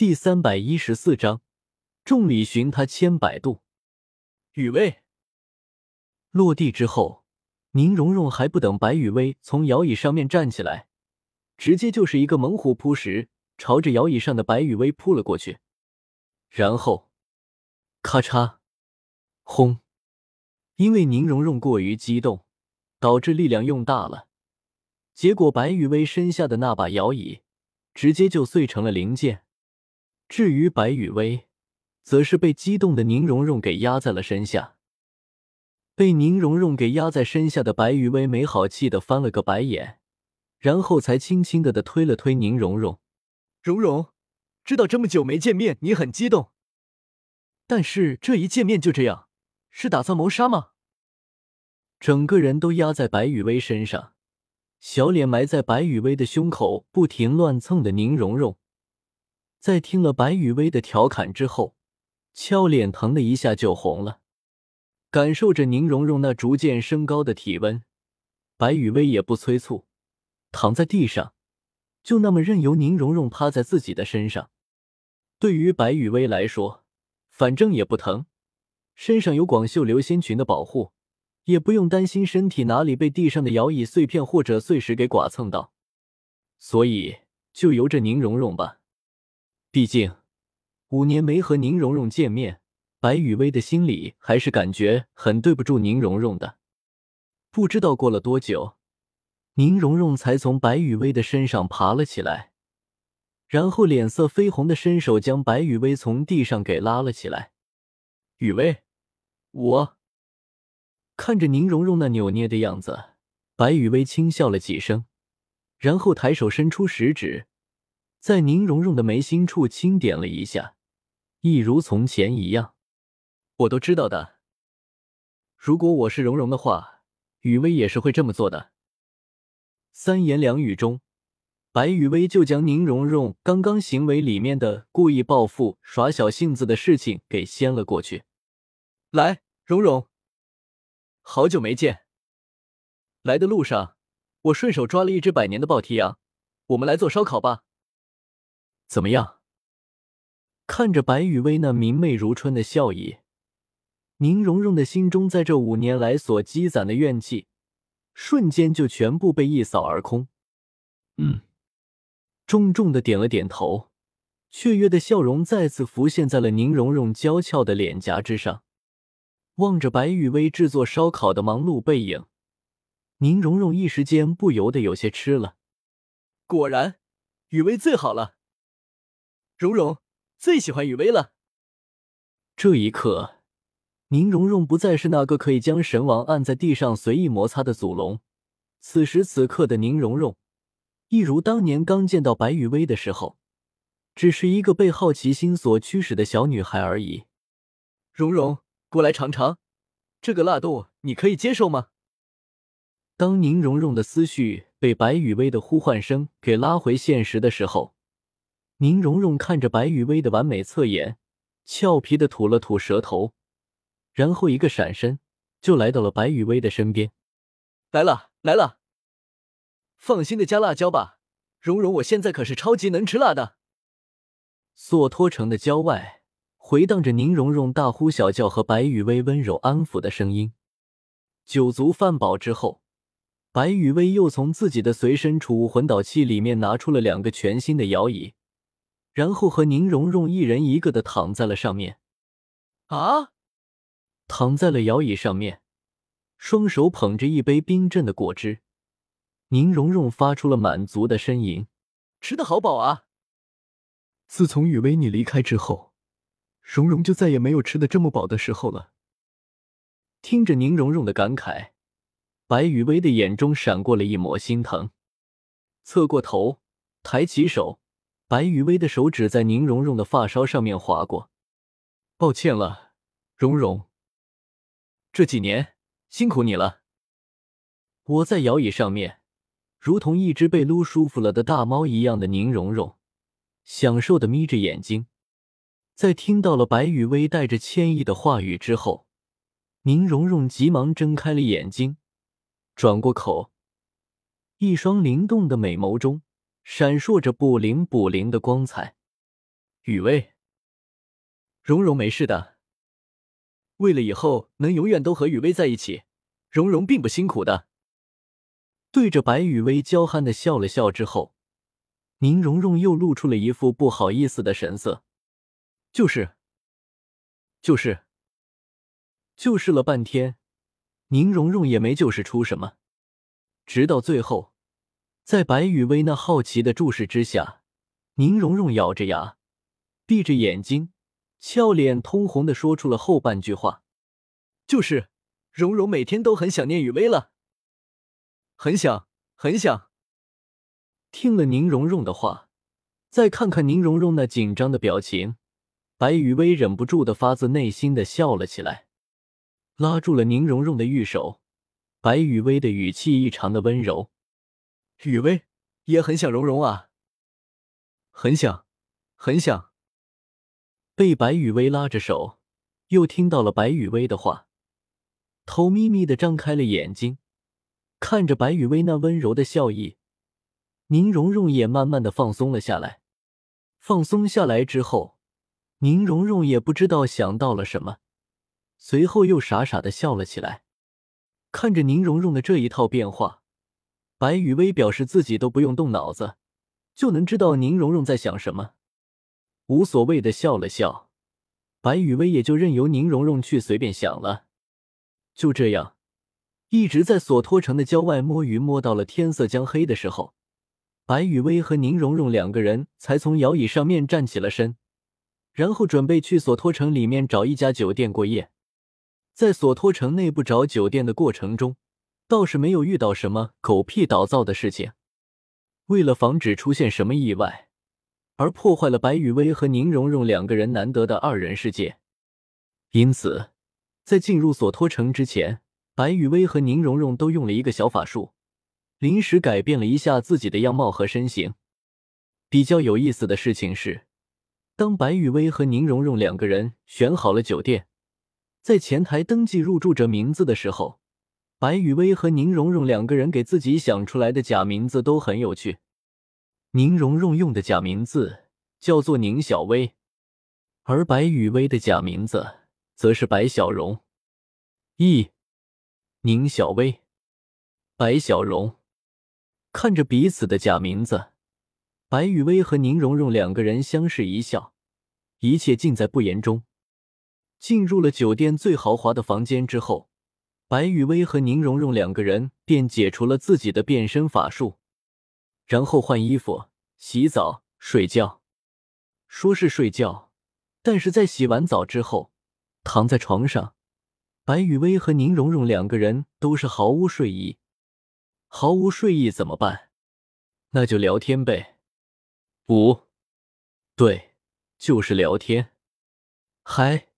第三百一十四章，众里寻他千百度。雨薇落地之后，宁荣荣还不等白雨薇从摇椅上面站起来，直接就是一个猛虎扑食，朝着摇椅上的白雨薇扑了过去。然后，咔嚓，轰！因为宁荣荣过于激动，导致力量用大了，结果白雨薇身下的那把摇椅直接就碎成了零件。至于白雨薇，则是被激动的宁荣荣给压在了身下。被宁荣荣给压在身下的白雨薇没好气的翻了个白眼，然后才轻轻的的推了推宁荣荣。荣荣，知道这么久没见面，你很激动，但是这一见面就这样，是打算谋杀吗？整个人都压在白雨薇身上，小脸埋在白雨薇的胸口，不停乱蹭的宁荣荣。在听了白雨薇的调侃之后，俏脸疼的一下就红了。感受着宁荣荣那逐渐升高的体温，白雨薇也不催促，躺在地上，就那么任由宁荣荣趴在自己的身上。对于白雨薇来说，反正也不疼，身上有广袖流仙裙的保护，也不用担心身体哪里被地上的摇椅碎片或者碎石给剐蹭到，所以就由着宁荣荣吧。毕竟，五年没和宁荣荣见面，白雨薇的心里还是感觉很对不住宁荣荣的。不知道过了多久，宁荣荣才从白雨薇的身上爬了起来，然后脸色绯红的伸手将白雨薇从地上给拉了起来。雨薇，我看着宁荣荣那扭捏的样子，白雨薇轻笑了几声，然后抬手伸出食指。在宁荣荣的眉心处轻点了一下，一如从前一样。我都知道的。如果我是荣荣的话，雨薇也是会这么做的。三言两语中，白雨薇就将宁荣荣刚刚行为里面的故意报复、耍小性子的事情给掀了过去。来，荣荣，好久没见。来的路上，我顺手抓了一只百年的暴蹄羊，我们来做烧烤吧。怎么样？看着白雨薇那明媚如春的笑意，宁荣荣的心中在这五年来所积攒的怨气，瞬间就全部被一扫而空。嗯，重重的点了点头，雀跃的笑容再次浮现在了宁荣荣娇俏的脸颊之上。望着白雨薇制作烧烤的忙碌背影，宁荣荣一时间不由得有些吃了。果然，雨薇最好了。蓉蓉最喜欢雨薇了。这一刻，宁荣荣不再是那个可以将神王按在地上随意摩擦的祖龙。此时此刻的宁荣荣，一如当年刚见到白雨薇的时候，只是一个被好奇心所驱使的小女孩而已。蓉蓉，过来尝尝，这个辣度你可以接受吗？当宁荣荣的思绪被白雨薇的呼唤声给拉回现实的时候。宁荣荣看着白雨薇的完美侧颜，俏皮的吐了吐舌头，然后一个闪身就来到了白雨薇的身边。来了来了，放心的加辣椒吧，蓉蓉，我现在可是超级能吃辣的。索托城的郊外回荡着宁荣荣大呼小叫和白雨薇温柔安抚的声音。酒足饭饱之后，白雨薇又从自己的随身储物魂导器里面拿出了两个全新的摇椅。然后和宁荣荣一人一个的躺在了上面，啊，躺在了摇椅上面，双手捧着一杯冰镇的果汁。宁荣荣发出了满足的呻吟，吃的好饱啊！自从雨薇你离开之后，荣荣就再也没有吃的这么饱的时候了。听着宁荣荣的感慨，白雨薇的眼中闪过了一抹心疼，侧过头，抬起手。白雨薇的手指在宁荣荣的发梢上面划过，抱歉了，荣荣。这几年辛苦你了。我在摇椅上面，如同一只被撸舒服了的大猫一样的宁荣荣，享受的眯着眼睛。在听到了白雨薇带着歉意的话语之后，宁荣荣急忙睁开了眼睛，转过口，一双灵动的美眸中。闪烁着不灵不灵的光彩。雨薇，蓉蓉没事的。为了以后能永远都和雨薇在一起，蓉蓉并不辛苦的。对着白雨薇娇憨的笑了笑之后，宁荣荣又露出了一副不好意思的神色。就是，就是，就是了半天，宁荣荣也没就是出什么。直到最后，在白雨薇那好奇的注视之下，宁荣荣咬着牙，闭着眼睛，俏脸通红的说出了后半句话：“就是，蓉蓉每天都很想念雨薇了。”很想，很想。听了宁荣荣的话，再看看宁荣荣那紧张的表情，白雨薇忍不住的发自内心的笑了起来，拉住了宁荣荣的玉手。白雨薇的语气异常的温柔：“雨薇也很想蓉蓉啊，很想，很想。”被白雨薇拉着手，又听到了白雨薇的话，偷眯眯的张开了眼睛。看着白雨薇那温柔的笑意，宁荣荣也慢慢的放松了下来。放松下来之后，宁荣荣也不知道想到了什么，随后又傻傻的笑了起来。看着宁荣荣的这一套变化，白雨薇表示自己都不用动脑子，就能知道宁荣荣在想什么，无所谓的笑了笑。白雨薇也就任由宁荣荣去随便想了。就这样。一直在索托城的郊外摸鱼，摸到了天色将黑的时候，白雨薇和宁荣荣两个人才从摇椅上面站起了身，然后准备去索托城里面找一家酒店过夜。在索托城内部找酒店的过程中，倒是没有遇到什么狗屁倒灶的事情。为了防止出现什么意外，而破坏了白雨薇和宁荣荣两个人难得的二人世界，因此在进入索托城之前。白雨薇和宁荣荣都用了一个小法术，临时改变了一下自己的样貌和身形。比较有意思的事情是，当白雨薇和宁荣荣两个人选好了酒店，在前台登记入住者名字的时候，白雨薇和宁荣荣两个人给自己想出来的假名字都很有趣。宁荣荣用的假名字叫做宁小薇，而白雨薇的假名字则是白小荣。一。宁小薇、白小荣看着彼此的假名字，白雨薇和宁荣荣两个人相视一笑，一切尽在不言中。进入了酒店最豪华的房间之后，白雨薇和宁荣荣两个人便解除了自己的变身法术，然后换衣服、洗澡、睡觉。说是睡觉，但是在洗完澡之后，躺在床上。白雨薇和宁荣荣两个人都是毫无睡意，毫无睡意怎么办？那就聊天呗。不，对，就是聊天。嗨。